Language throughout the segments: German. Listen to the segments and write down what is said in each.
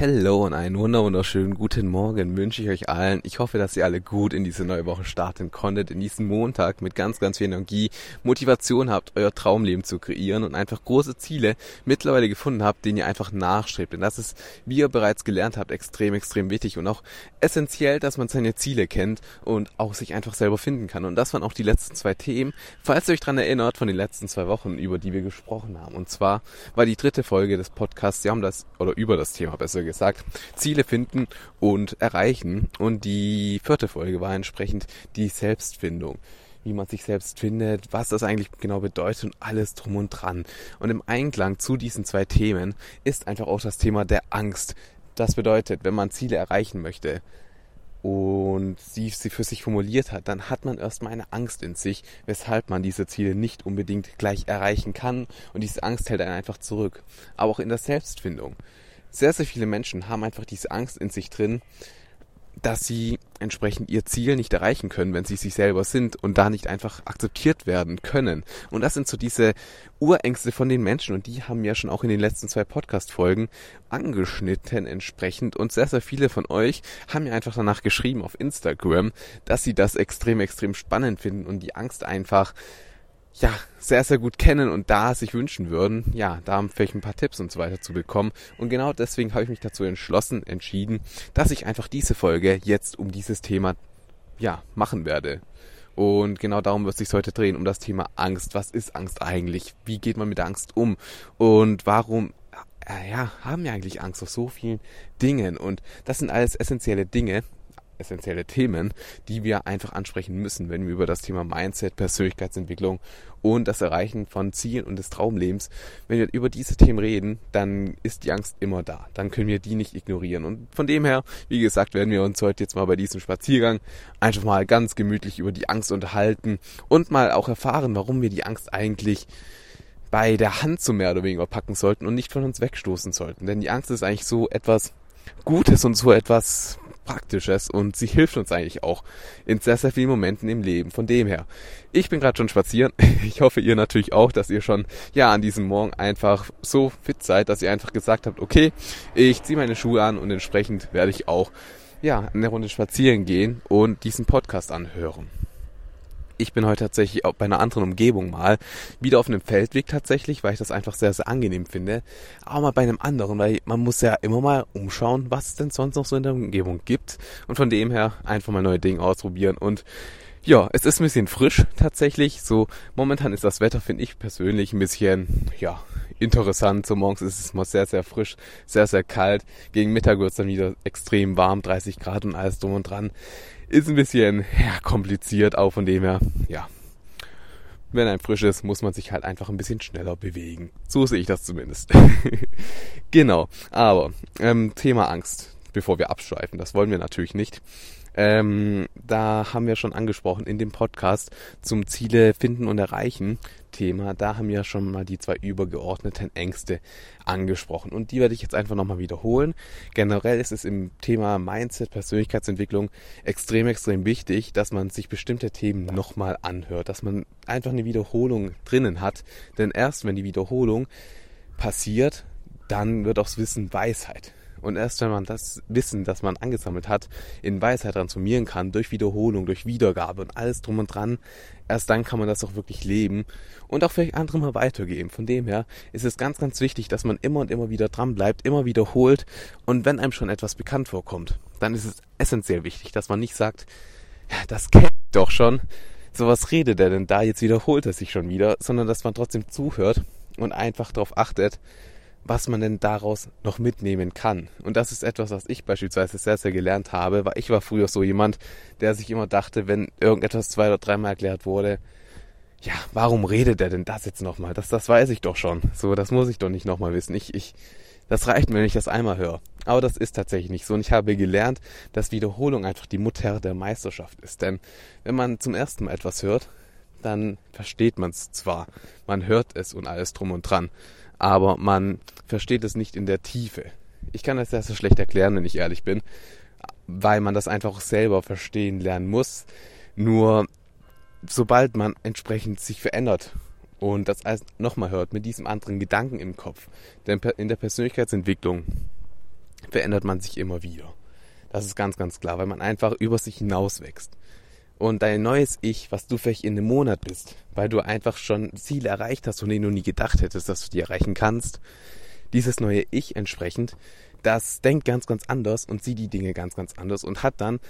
Hallo und einen wunderschönen guten Morgen wünsche ich euch allen. Ich hoffe, dass ihr alle gut in diese neue Woche starten konntet, in diesen Montag mit ganz, ganz viel Energie, Motivation habt, euer Traumleben zu kreieren und einfach große Ziele mittlerweile gefunden habt, denen ihr einfach nachstrebt. Denn das ist, wie ihr bereits gelernt habt, extrem, extrem wichtig und auch essentiell, dass man seine Ziele kennt und auch sich einfach selber finden kann. Und das waren auch die letzten zwei Themen, falls ihr euch daran erinnert, von den letzten zwei Wochen, über die wir gesprochen haben. Und zwar war die dritte Folge des Podcasts, wir haben das, oder über das Thema besser gesagt, Ziele finden und erreichen. Und die vierte Folge war entsprechend die Selbstfindung wie man sich selbst findet, was das eigentlich genau bedeutet und alles drum und dran. Und im Einklang zu diesen zwei Themen ist einfach auch das Thema der Angst. Das bedeutet, wenn man Ziele erreichen möchte und sie, sie für sich formuliert hat, dann hat man erstmal eine Angst in sich, weshalb man diese Ziele nicht unbedingt gleich erreichen kann und diese Angst hält einen einfach zurück. Aber auch in der Selbstfindung sehr, sehr viele Menschen haben einfach diese Angst in sich drin, dass sie entsprechend ihr Ziel nicht erreichen können, wenn sie sich selber sind und da nicht einfach akzeptiert werden können. Und das sind so diese Urängste von den Menschen und die haben ja schon auch in den letzten zwei Podcast-Folgen angeschnitten entsprechend und sehr, sehr viele von euch haben mir einfach danach geschrieben auf Instagram, dass sie das extrem, extrem spannend finden und die Angst einfach ja, sehr, sehr gut kennen und da sich wünschen würden, ja, da vielleicht ein paar Tipps und so weiter zu bekommen. Und genau deswegen habe ich mich dazu entschlossen, entschieden, dass ich einfach diese Folge jetzt um dieses Thema, ja, machen werde. Und genau darum wird es sich heute drehen, um das Thema Angst. Was ist Angst eigentlich? Wie geht man mit Angst um? Und warum äh, ja, haben wir eigentlich Angst vor so vielen Dingen? Und das sind alles essentielle Dinge, essentielle Themen, die wir einfach ansprechen müssen, wenn wir über das Thema Mindset, Persönlichkeitsentwicklung und das Erreichen von Zielen und des Traumlebens, wenn wir über diese Themen reden, dann ist die Angst immer da. Dann können wir die nicht ignorieren. Und von dem her, wie gesagt, werden wir uns heute jetzt mal bei diesem Spaziergang einfach mal ganz gemütlich über die Angst unterhalten und mal auch erfahren, warum wir die Angst eigentlich bei der Hand so mehr oder weniger packen sollten und nicht von uns wegstoßen sollten. Denn die Angst ist eigentlich so etwas Gutes und so etwas Praktisches und sie hilft uns eigentlich auch in sehr, sehr vielen Momenten im Leben. Von dem her, ich bin gerade schon spazieren. Ich hoffe, ihr natürlich auch, dass ihr schon ja an diesem Morgen einfach so fit seid, dass ihr einfach gesagt habt, okay, ich ziehe meine Schuhe an und entsprechend werde ich auch ja eine Runde spazieren gehen und diesen Podcast anhören ich bin heute tatsächlich auch bei einer anderen Umgebung mal wieder auf einem Feldweg tatsächlich, weil ich das einfach sehr, sehr angenehm finde. Aber mal bei einem anderen, weil man muss ja immer mal umschauen, was es denn sonst noch so in der Umgebung gibt. Und von dem her einfach mal neue Dinge ausprobieren und ja, es ist ein bisschen frisch tatsächlich. So momentan ist das Wetter, finde ich persönlich, ein bisschen, ja, interessant. So morgens ist es mal sehr, sehr frisch, sehr, sehr kalt. Gegen Mittag wird es dann wieder extrem warm, 30 Grad und alles drum und dran. Ist ein bisschen ja, kompliziert, auch von dem her, ja. Wenn ein frisch ist, muss man sich halt einfach ein bisschen schneller bewegen. So sehe ich das zumindest. genau. Aber ähm, Thema Angst, bevor wir abschweifen, das wollen wir natürlich nicht. Ähm, da haben wir schon angesprochen in dem Podcast zum Ziele finden und erreichen Thema. Da haben wir schon mal die zwei übergeordneten Ängste angesprochen und die werde ich jetzt einfach nochmal wiederholen. Generell ist es im Thema Mindset, Persönlichkeitsentwicklung extrem, extrem wichtig, dass man sich bestimmte Themen nochmal anhört, dass man einfach eine Wiederholung drinnen hat, denn erst wenn die Wiederholung passiert, dann wird das Wissen Weisheit. Und erst wenn man das Wissen, das man angesammelt hat, in Weisheit transformieren kann, durch Wiederholung, durch Wiedergabe und alles drum und dran, erst dann kann man das auch wirklich leben und auch vielleicht andere mal weitergeben. Von dem her ist es ganz, ganz wichtig, dass man immer und immer wieder dran bleibt, immer wiederholt. Und wenn einem schon etwas bekannt vorkommt, dann ist es essentiell wichtig, dass man nicht sagt, ja, das kennt doch schon, so was redet er denn da, jetzt wiederholt er sich schon wieder, sondern dass man trotzdem zuhört und einfach darauf achtet, was man denn daraus noch mitnehmen kann. Und das ist etwas, was ich beispielsweise sehr, sehr gelernt habe, weil ich war früher so jemand, der sich immer dachte, wenn irgendetwas zwei oder dreimal erklärt wurde, ja, warum redet er denn das jetzt nochmal? Das, das weiß ich doch schon. So, das muss ich doch nicht nochmal wissen. Ich, ich Das reicht mir, wenn ich das einmal höre. Aber das ist tatsächlich nicht so. Und ich habe gelernt, dass Wiederholung einfach die Mutter der Meisterschaft ist. Denn wenn man zum ersten Mal etwas hört, dann versteht man es zwar. Man hört es und alles drum und dran. Aber man versteht es nicht in der Tiefe. Ich kann das sehr, sehr schlecht erklären, wenn ich ehrlich bin, weil man das einfach selber verstehen lernen muss. Nur sobald man entsprechend sich verändert und das alles nochmal hört mit diesem anderen Gedanken im Kopf, denn in der Persönlichkeitsentwicklung verändert man sich immer wieder. Das ist ganz, ganz klar, weil man einfach über sich hinaus wächst. Und dein neues Ich, was du vielleicht in einem Monat bist, weil du einfach schon Ziele erreicht hast, von denen du nie gedacht hättest, dass du die erreichen kannst, dieses neue Ich entsprechend, das denkt ganz, ganz anders und sieht die Dinge ganz, ganz anders und hat dann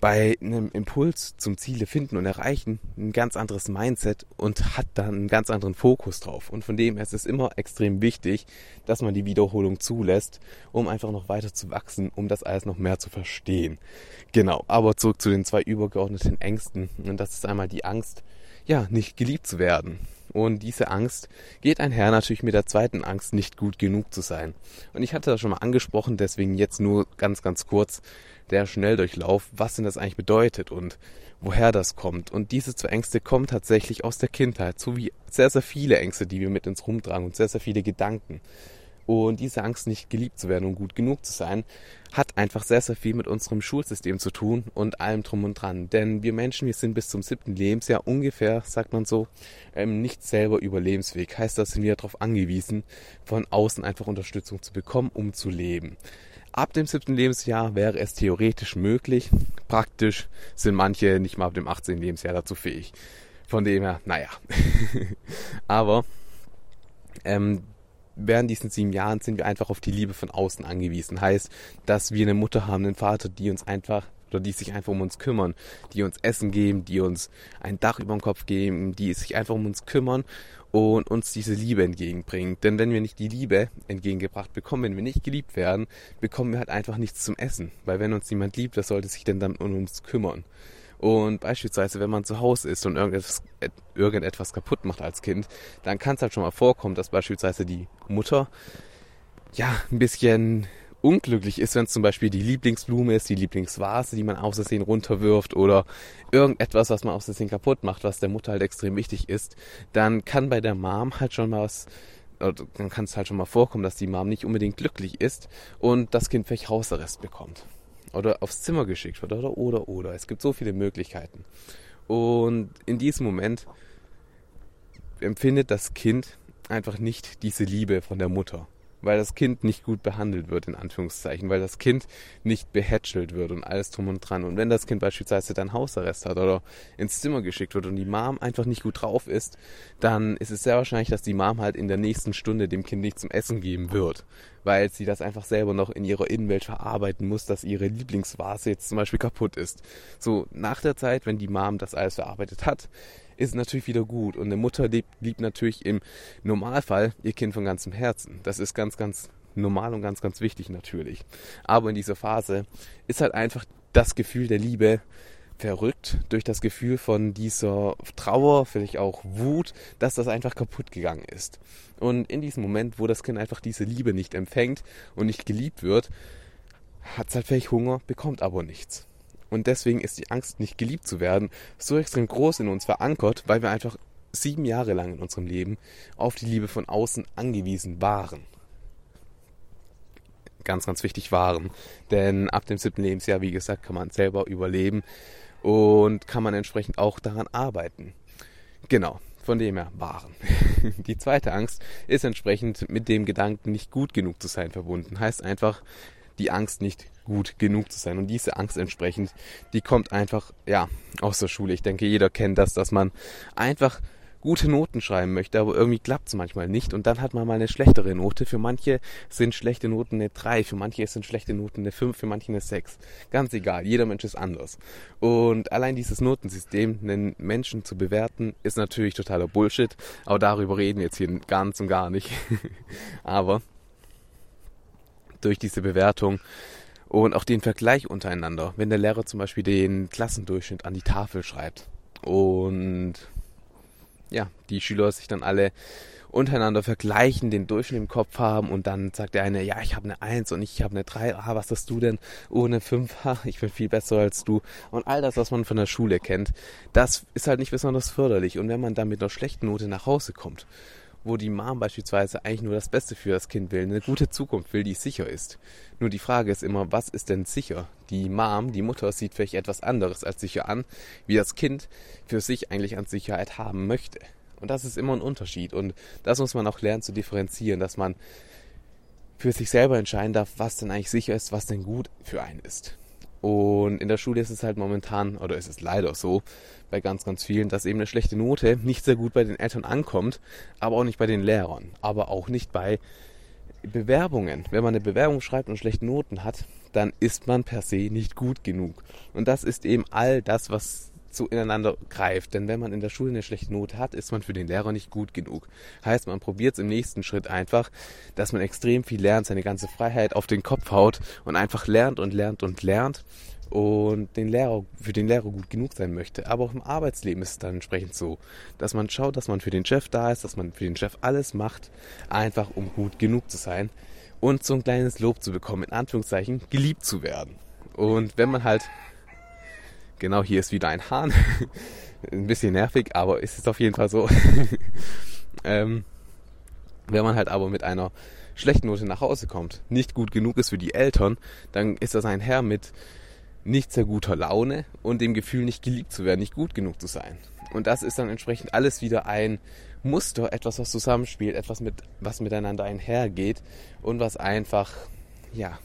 bei einem Impuls zum Ziele finden und erreichen ein ganz anderes Mindset und hat dann einen ganz anderen Fokus drauf. Und von dem her ist es immer extrem wichtig, dass man die Wiederholung zulässt, um einfach noch weiter zu wachsen, um das alles noch mehr zu verstehen. Genau, aber zurück zu den zwei übergeordneten Ängsten. Und das ist einmal die Angst, ja, nicht geliebt zu werden. Und diese Angst geht einher natürlich mit der zweiten Angst, nicht gut genug zu sein. Und ich hatte das schon mal angesprochen, deswegen jetzt nur ganz, ganz kurz der Schnelldurchlauf, was denn das eigentlich bedeutet und woher das kommt. Und diese zwei Ängste kommen tatsächlich aus der Kindheit, so wie sehr, sehr viele Ängste, die wir mit uns rumtragen und sehr, sehr viele Gedanken. Und diese Angst, nicht geliebt zu werden und gut genug zu sein, hat einfach sehr, sehr viel mit unserem Schulsystem zu tun und allem drum und dran. Denn wir Menschen, wir sind bis zum siebten Lebensjahr ungefähr, sagt man so, ähm, nicht selber überlebensfähig. Heißt, da sind wir darauf angewiesen, von außen einfach Unterstützung zu bekommen, um zu leben. Ab dem siebten Lebensjahr wäre es theoretisch möglich. Praktisch sind manche nicht mal ab dem 18. Lebensjahr dazu fähig. Von dem her, naja. Aber ähm, während diesen sieben Jahren sind wir einfach auf die Liebe von außen angewiesen. Heißt, dass wir eine Mutter haben, einen Vater, die uns einfach oder die sich einfach um uns kümmern, die uns Essen geben, die uns ein Dach über dem Kopf geben, die sich einfach um uns kümmern und uns diese Liebe entgegenbringen. Denn wenn wir nicht die Liebe entgegengebracht bekommen, wenn wir nicht geliebt werden, bekommen wir halt einfach nichts zum Essen. Weil wenn uns niemand liebt, wer sollte sich denn dann um uns kümmern? Und beispielsweise, wenn man zu Hause ist und irgendetwas, irgendetwas kaputt macht als Kind, dann kann es halt schon mal vorkommen, dass beispielsweise die Mutter ja ein bisschen unglücklich ist, wenn es zum Beispiel die Lieblingsblume ist, die Lieblingsvase, die man aus Versehen runterwirft oder irgendetwas, was man aus Versehen kaputt macht, was der Mutter halt extrem wichtig ist, dann kann bei der Mom halt schon mal was dann kann es halt schon mal vorkommen, dass die Mom nicht unbedingt glücklich ist und das Kind vielleicht Hausarrest bekommt oder aufs Zimmer geschickt wird oder oder oder. Es gibt so viele Möglichkeiten. Und in diesem Moment empfindet das Kind einfach nicht diese Liebe von der Mutter weil das Kind nicht gut behandelt wird, in Anführungszeichen, weil das Kind nicht behätschelt wird und alles drum und dran. Und wenn das Kind beispielsweise dann Hausarrest hat oder ins Zimmer geschickt wird und die Mom einfach nicht gut drauf ist, dann ist es sehr wahrscheinlich, dass die Mom halt in der nächsten Stunde dem Kind nicht zum Essen geben wird, weil sie das einfach selber noch in ihrer Innenwelt verarbeiten muss, dass ihre Lieblingsvase jetzt zum Beispiel kaputt ist. So, nach der Zeit, wenn die Mom das alles verarbeitet hat, ist natürlich wieder gut. Und eine Mutter liebt, liebt natürlich im Normalfall ihr Kind von ganzem Herzen. Das ist ganz, ganz normal und ganz, ganz wichtig natürlich. Aber in dieser Phase ist halt einfach das Gefühl der Liebe verrückt durch das Gefühl von dieser Trauer, vielleicht auch Wut, dass das einfach kaputt gegangen ist. Und in diesem Moment, wo das Kind einfach diese Liebe nicht empfängt und nicht geliebt wird, hat es halt vielleicht Hunger, bekommt aber nichts. Und deswegen ist die Angst, nicht geliebt zu werden, so extrem groß in uns verankert, weil wir einfach sieben Jahre lang in unserem Leben auf die Liebe von außen angewiesen waren. Ganz, ganz wichtig waren. Denn ab dem siebten Lebensjahr, wie gesagt, kann man selber überleben und kann man entsprechend auch daran arbeiten. Genau, von dem her waren. Die zweite Angst ist entsprechend mit dem Gedanken, nicht gut genug zu sein, verbunden. Heißt einfach, die Angst nicht gut genug zu sein. Und diese Angst entsprechend, die kommt einfach, ja, aus der Schule. Ich denke, jeder kennt das, dass man einfach gute Noten schreiben möchte, aber irgendwie klappt es manchmal nicht und dann hat man mal eine schlechtere Note. Für manche sind schlechte Noten eine 3, für manche sind schlechte Noten eine 5, für manche eine 6. Ganz egal, jeder Mensch ist anders. Und allein dieses Notensystem, einen Menschen zu bewerten, ist natürlich totaler Bullshit, aber darüber reden wir jetzt hier ganz und gar nicht. aber durch diese Bewertung und auch den Vergleich untereinander. Wenn der Lehrer zum Beispiel den Klassendurchschnitt an die Tafel schreibt und ja, die Schüler sich dann alle untereinander vergleichen, den Durchschnitt im Kopf haben und dann sagt der eine, ja, ich habe eine Eins und ich habe eine Drei. ah, was hast du denn? Oh, eine Fünf. ha, ich bin viel besser als du. Und all das, was man von der Schule kennt, das ist halt nicht besonders förderlich. Und wenn man dann mit einer schlechten Note nach Hause kommt, wo die Mom beispielsweise eigentlich nur das Beste für das Kind will, eine gute Zukunft will, die sicher ist. Nur die Frage ist immer, was ist denn sicher? Die Mom, die Mutter sieht vielleicht etwas anderes als sicher an, wie das Kind für sich eigentlich an Sicherheit haben möchte. Und das ist immer ein Unterschied. Und das muss man auch lernen zu differenzieren, dass man für sich selber entscheiden darf, was denn eigentlich sicher ist, was denn gut für einen ist. Und in der Schule ist es halt momentan, oder ist es leider so, bei ganz, ganz vielen, dass eben eine schlechte Note nicht sehr gut bei den Eltern ankommt, aber auch nicht bei den Lehrern, aber auch nicht bei Bewerbungen. Wenn man eine Bewerbung schreibt und schlechte Noten hat, dann ist man per se nicht gut genug. Und das ist eben all das, was so ineinander greift. Denn wenn man in der Schule eine schlechte Note hat, ist man für den Lehrer nicht gut genug. Heißt, man probiert es im nächsten Schritt einfach, dass man extrem viel lernt, seine ganze Freiheit auf den Kopf haut und einfach lernt und lernt und lernt und den Lehrer, für den Lehrer gut genug sein möchte. Aber auch im Arbeitsleben ist es dann entsprechend so, dass man schaut, dass man für den Chef da ist, dass man für den Chef alles macht, einfach um gut genug zu sein und so ein kleines Lob zu bekommen, in Anführungszeichen, geliebt zu werden. Und wenn man halt Genau, hier ist wieder ein Hahn. ein bisschen nervig, aber ist es auf jeden Fall so. ähm, wenn man halt aber mit einer schlechten Note nach Hause kommt, nicht gut genug ist für die Eltern, dann ist das ein Herr mit nicht sehr guter Laune und dem Gefühl, nicht geliebt zu werden, nicht gut genug zu sein. Und das ist dann entsprechend alles wieder ein Muster, etwas, was zusammenspielt, etwas, mit, was miteinander einhergeht und was einfach, ja,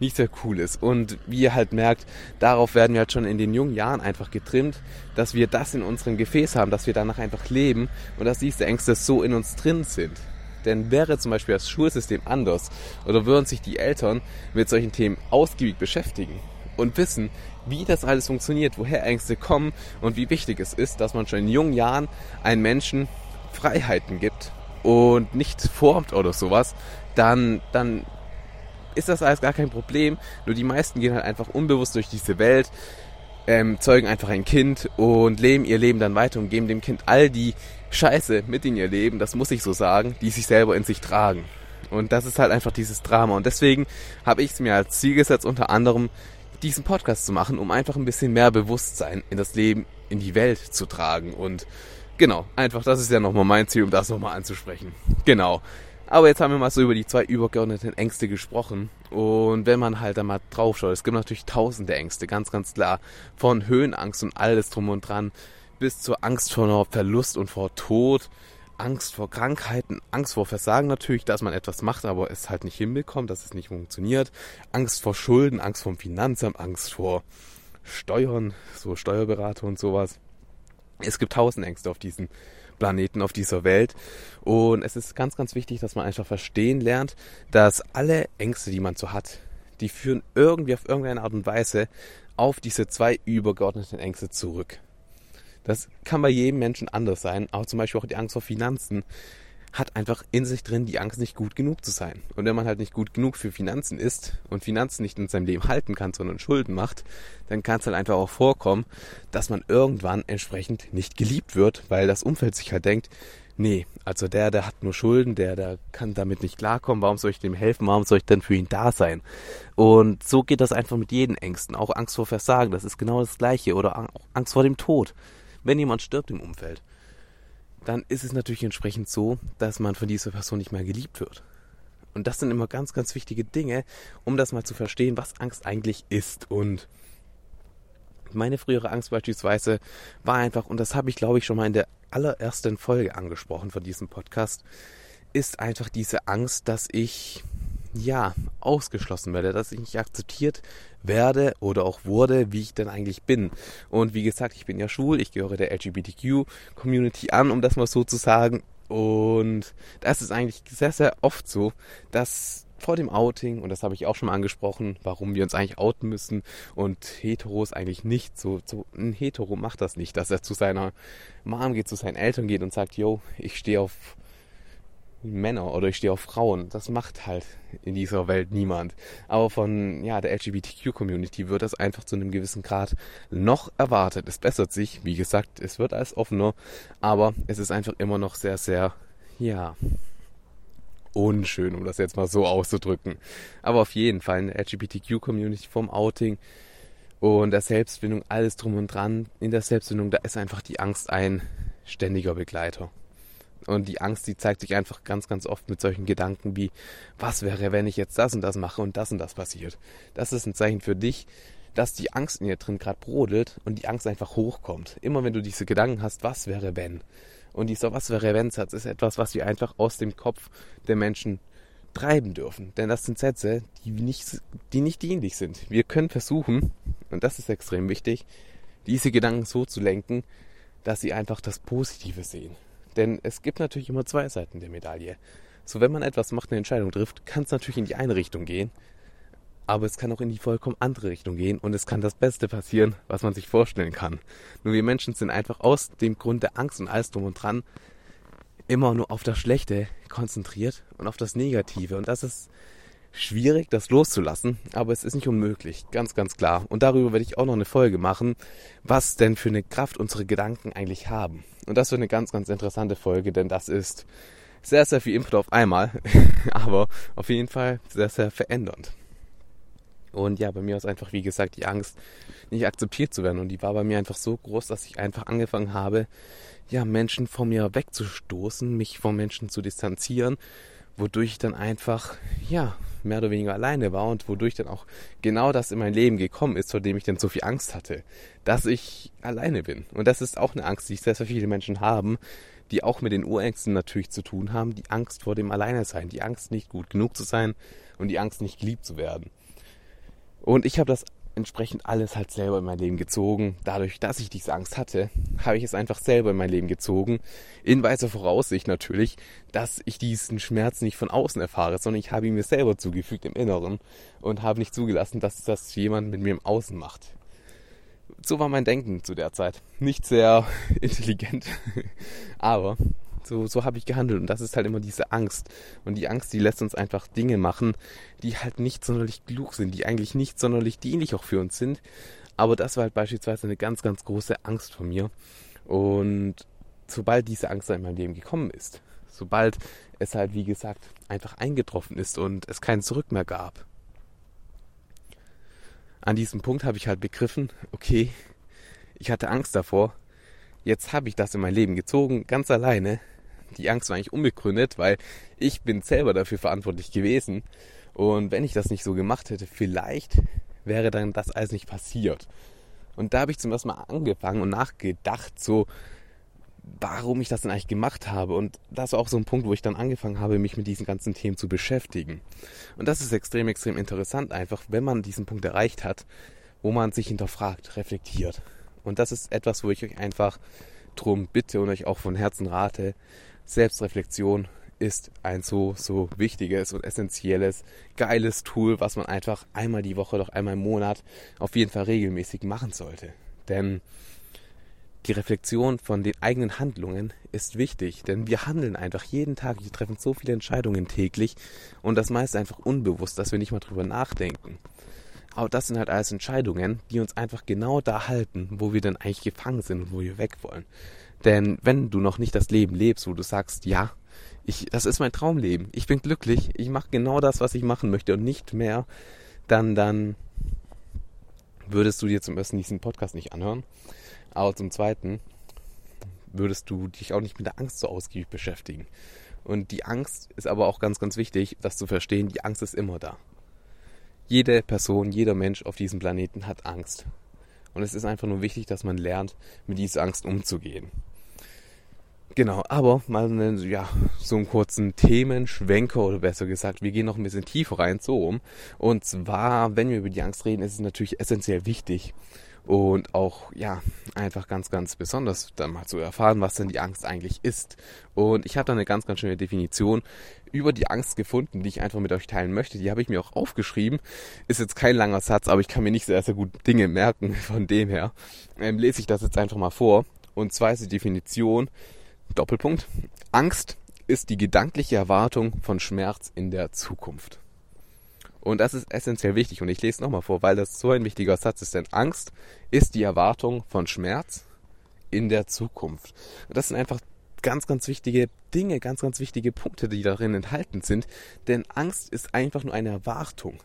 nicht sehr cool ist. Und wie ihr halt merkt, darauf werden wir halt schon in den jungen Jahren einfach getrimmt, dass wir das in unserem Gefäß haben, dass wir danach einfach leben und dass diese Ängste so in uns drin sind. Denn wäre zum Beispiel das Schulsystem anders oder würden sich die Eltern mit solchen Themen ausgiebig beschäftigen und wissen, wie das alles funktioniert, woher Ängste kommen und wie wichtig es ist, dass man schon in jungen Jahren einen Menschen Freiheiten gibt und nicht formt oder sowas, dann, dann ist das alles gar kein Problem. Nur die meisten gehen halt einfach unbewusst durch diese Welt, ähm, zeugen einfach ein Kind und leben ihr Leben dann weiter und geben dem Kind all die Scheiße mit in ihr Leben, das muss ich so sagen, die sich selber in sich tragen. Und das ist halt einfach dieses Drama. Und deswegen habe ich es mir als Ziel gesetzt, unter anderem diesen Podcast zu machen, um einfach ein bisschen mehr Bewusstsein in das Leben, in die Welt zu tragen. Und genau, einfach, das ist ja nochmal mein Ziel, um das nochmal anzusprechen. Genau. Aber jetzt haben wir mal so über die zwei übergeordneten Ängste gesprochen. Und wenn man halt da mal drauf schaut, es gibt natürlich tausende Ängste, ganz, ganz klar. Von Höhenangst und alles drum und dran bis zur Angst vor Verlust und vor Tod, Angst vor Krankheiten, Angst vor Versagen natürlich, dass man etwas macht, aber es halt nicht hinbekommt, dass es nicht funktioniert. Angst vor Schulden, Angst vor Finanzamt, Angst vor Steuern, so Steuerberater und sowas. Es gibt tausend Ängste auf diesen Planeten auf dieser Welt. Und es ist ganz, ganz wichtig, dass man einfach verstehen lernt, dass alle Ängste, die man so hat, die führen irgendwie auf irgendeine Art und Weise auf diese zwei übergeordneten Ängste zurück. Das kann bei jedem Menschen anders sein, auch zum Beispiel auch die Angst vor Finanzen hat einfach in sich drin die Angst, nicht gut genug zu sein. Und wenn man halt nicht gut genug für Finanzen ist und Finanzen nicht in seinem Leben halten kann, sondern Schulden macht, dann kann es halt einfach auch vorkommen, dass man irgendwann entsprechend nicht geliebt wird, weil das Umfeld sich halt denkt, nee, also der, der hat nur Schulden, der, der kann damit nicht klarkommen, warum soll ich dem helfen, warum soll ich denn für ihn da sein? Und so geht das einfach mit jeden Ängsten, auch Angst vor Versagen, das ist genau das gleiche, oder auch Angst vor dem Tod, wenn jemand stirbt im Umfeld dann ist es natürlich entsprechend so, dass man von dieser Person nicht mehr geliebt wird. Und das sind immer ganz, ganz wichtige Dinge, um das mal zu verstehen, was Angst eigentlich ist. Und meine frühere Angst beispielsweise war einfach, und das habe ich glaube ich schon mal in der allerersten Folge angesprochen von diesem Podcast, ist einfach diese Angst, dass ich ja, ausgeschlossen werde, dass ich nicht akzeptiert werde oder auch wurde, wie ich denn eigentlich bin. Und wie gesagt, ich bin ja schwul, ich gehöre der LGBTQ-Community an, um das mal so zu sagen. Und das ist eigentlich sehr, sehr oft so, dass vor dem Outing, und das habe ich auch schon mal angesprochen, warum wir uns eigentlich outen müssen und Heteros eigentlich nicht so, so ein Hetero macht das nicht, dass er zu seiner Mom geht, zu seinen Eltern geht und sagt, yo, ich stehe auf Männer oder ich stehe auf Frauen. Das macht halt in dieser Welt niemand. Aber von ja, der LGBTQ-Community wird das einfach zu einem gewissen Grad noch erwartet. Es bessert sich, wie gesagt, es wird alles offener, aber es ist einfach immer noch sehr, sehr, ja, unschön, um das jetzt mal so auszudrücken. Aber auf jeden Fall in der LGBTQ-Community vom Outing und der Selbstfindung, alles drum und dran. In der Selbstfindung, da ist einfach die Angst ein ständiger Begleiter. Und die Angst, die zeigt sich einfach ganz, ganz oft mit solchen Gedanken wie, was wäre, wenn ich jetzt das und das mache und das und das passiert. Das ist ein Zeichen für dich, dass die Angst in dir drin gerade brodelt und die Angst einfach hochkommt. Immer wenn du diese Gedanken hast, was wäre, wenn. Und dieser was wäre, wenn Satz ist etwas, was wir einfach aus dem Kopf der Menschen treiben dürfen. Denn das sind Sätze, die nicht, die nicht dienlich sind. Wir können versuchen, und das ist extrem wichtig, diese Gedanken so zu lenken, dass sie einfach das Positive sehen. Denn es gibt natürlich immer zwei Seiten der Medaille. So, wenn man etwas macht, eine Entscheidung trifft, kann es natürlich in die eine Richtung gehen, aber es kann auch in die vollkommen andere Richtung gehen und es kann das Beste passieren, was man sich vorstellen kann. Nur wir Menschen sind einfach aus dem Grund der Angst und alles drum und dran immer nur auf das Schlechte konzentriert und auf das Negative und das ist schwierig, das loszulassen, aber es ist nicht unmöglich, ganz, ganz klar. Und darüber werde ich auch noch eine Folge machen, was denn für eine Kraft unsere Gedanken eigentlich haben. Und das wird eine ganz, ganz interessante Folge, denn das ist sehr, sehr viel Input auf einmal, aber auf jeden Fall sehr, sehr verändernd. Und ja, bei mir ist einfach, wie gesagt, die Angst, nicht akzeptiert zu werden. Und die war bei mir einfach so groß, dass ich einfach angefangen habe, ja, Menschen von mir wegzustoßen, mich von Menschen zu distanzieren, wodurch ich dann einfach, ja, mehr oder weniger alleine war und wodurch dann auch genau das in mein Leben gekommen ist, vor dem ich dann so viel Angst hatte, dass ich alleine bin. Und das ist auch eine Angst, die sehr, sehr viele Menschen haben, die auch mit den Urängsten natürlich zu tun haben, die Angst vor dem Alleinesein, die Angst nicht gut genug zu sein und die Angst nicht geliebt zu werden. Und ich habe das entsprechend alles halt selber in mein Leben gezogen. Dadurch, dass ich diese Angst hatte, habe ich es einfach selber in mein Leben gezogen. In weiser Voraussicht natürlich, dass ich diesen Schmerz nicht von außen erfahre, sondern ich habe ihn mir selber zugefügt im Inneren und habe nicht zugelassen, dass das jemand mit mir im Außen macht. So war mein Denken zu der Zeit. Nicht sehr intelligent, aber so, so habe ich gehandelt. Und das ist halt immer diese Angst. Und die Angst, die lässt uns einfach Dinge machen, die halt nicht sonderlich klug sind, die eigentlich nicht sonderlich dienlich auch für uns sind. Aber das war halt beispielsweise eine ganz, ganz große Angst von mir. Und sobald diese Angst in meinem Leben gekommen ist, sobald es halt, wie gesagt, einfach eingetroffen ist und es kein Zurück mehr gab, an diesem Punkt habe ich halt begriffen, okay, ich hatte Angst davor, jetzt habe ich das in mein Leben gezogen, ganz alleine. Die Angst war eigentlich unbegründet, weil ich bin selber dafür verantwortlich gewesen. Und wenn ich das nicht so gemacht hätte, vielleicht wäre dann das alles nicht passiert. Und da habe ich zum ersten Mal angefangen und nachgedacht, so, warum ich das denn eigentlich gemacht habe. Und das war auch so ein Punkt, wo ich dann angefangen habe, mich mit diesen ganzen Themen zu beschäftigen. Und das ist extrem, extrem interessant einfach, wenn man diesen Punkt erreicht hat, wo man sich hinterfragt, reflektiert. Und das ist etwas, wo ich euch einfach drum bitte und euch auch von Herzen rate. Selbstreflexion ist ein so, so wichtiges und essentielles, geiles Tool, was man einfach einmal die Woche, doch einmal im Monat auf jeden Fall regelmäßig machen sollte. Denn die Reflexion von den eigenen Handlungen ist wichtig, denn wir handeln einfach jeden Tag, wir treffen so viele Entscheidungen täglich und das meiste einfach unbewusst, dass wir nicht mal drüber nachdenken. Aber das sind halt alles Entscheidungen, die uns einfach genau da halten, wo wir denn eigentlich gefangen sind und wo wir weg wollen. Denn wenn du noch nicht das Leben lebst, wo du sagst, ja, ich, das ist mein Traumleben, ich bin glücklich, ich mache genau das, was ich machen möchte und nicht mehr, dann, dann würdest du dir zum ersten diesen Podcast nicht anhören. Aber zum zweiten würdest du dich auch nicht mit der Angst so ausgiebig beschäftigen. Und die Angst ist aber auch ganz, ganz wichtig, das zu verstehen. Die Angst ist immer da. Jede Person, jeder Mensch auf diesem Planeten hat Angst. Und es ist einfach nur wichtig, dass man lernt, mit dieser Angst umzugehen. Genau, aber mal einen, ja, so einen kurzen Themenschwenker oder besser gesagt, wir gehen noch ein bisschen tiefer rein, so um. Und zwar, wenn wir über die Angst reden, ist es natürlich essentiell wichtig, und auch ja einfach ganz ganz besonders dann mal zu erfahren, was denn die Angst eigentlich ist. Und ich habe da eine ganz ganz schöne Definition über die Angst gefunden, die ich einfach mit euch teilen möchte. Die habe ich mir auch aufgeschrieben. Ist jetzt kein langer Satz, aber ich kann mir nicht sehr sehr gut Dinge merken. Von dem her ähm, lese ich das jetzt einfach mal vor. Und zwar ist die Definition Doppelpunkt Angst ist die gedankliche Erwartung von Schmerz in der Zukunft. Und das ist essentiell wichtig. Und ich lese nochmal vor, weil das so ein wichtiger Satz ist. Denn Angst ist die Erwartung von Schmerz in der Zukunft. Und das sind einfach ganz, ganz wichtige Dinge, ganz, ganz wichtige Punkte, die darin enthalten sind. Denn Angst ist einfach nur eine Erwartung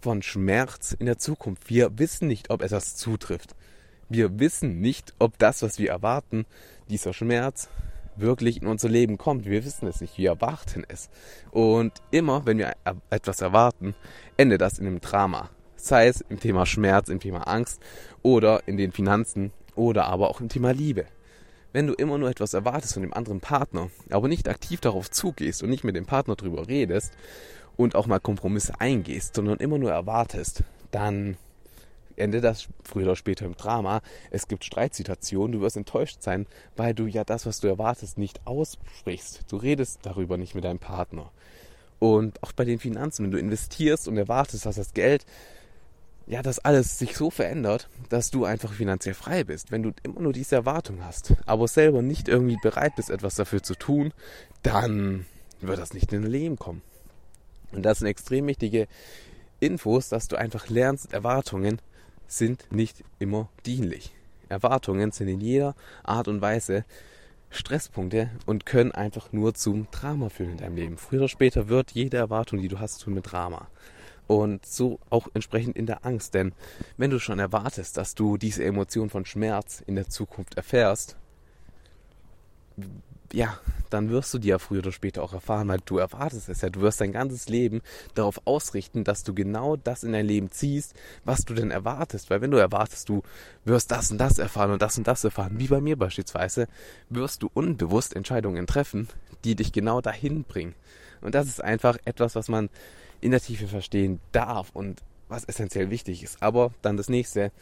von Schmerz in der Zukunft. Wir wissen nicht, ob etwas zutrifft. Wir wissen nicht, ob das, was wir erwarten, dieser Schmerz, wirklich in unser Leben kommt. Wir wissen es nicht, wir erwarten es. Und immer, wenn wir etwas erwarten, endet das in einem Drama. Sei es im Thema Schmerz, im Thema Angst oder in den Finanzen oder aber auch im Thema Liebe. Wenn du immer nur etwas erwartest von dem anderen Partner, aber nicht aktiv darauf zugehst und nicht mit dem Partner darüber redest und auch mal Kompromisse eingehst, sondern immer nur erwartest, dann endet das früher oder später im Drama. Es gibt Streitsituationen, du wirst enttäuscht sein, weil du ja das, was du erwartest, nicht aussprichst. Du redest darüber nicht mit deinem Partner. Und auch bei den Finanzen, wenn du investierst und erwartest, dass das Geld, ja, dass alles sich so verändert, dass du einfach finanziell frei bist. Wenn du immer nur diese Erwartung hast, aber selber nicht irgendwie bereit bist, etwas dafür zu tun, dann wird das nicht in dein Leben kommen. Und das sind extrem wichtige Infos, dass du einfach lernst, Erwartungen sind nicht immer dienlich. Erwartungen sind in jeder Art und Weise Stresspunkte und können einfach nur zum Drama führen in deinem Leben. Früher oder später wird jede Erwartung, die du hast, tun mit Drama. Und so auch entsprechend in der Angst. Denn wenn du schon erwartest, dass du diese Emotion von Schmerz in der Zukunft erfährst, ja, dann wirst du die ja früher oder später auch erfahren, weil du erwartest es ja. Du wirst dein ganzes Leben darauf ausrichten, dass du genau das in dein Leben ziehst, was du denn erwartest. Weil wenn du erwartest, du wirst das und das erfahren und das und das erfahren, wie bei mir beispielsweise, wirst du unbewusst Entscheidungen treffen, die dich genau dahin bringen. Und das ist einfach etwas, was man in der Tiefe verstehen darf und was essentiell wichtig ist. Aber dann das nächste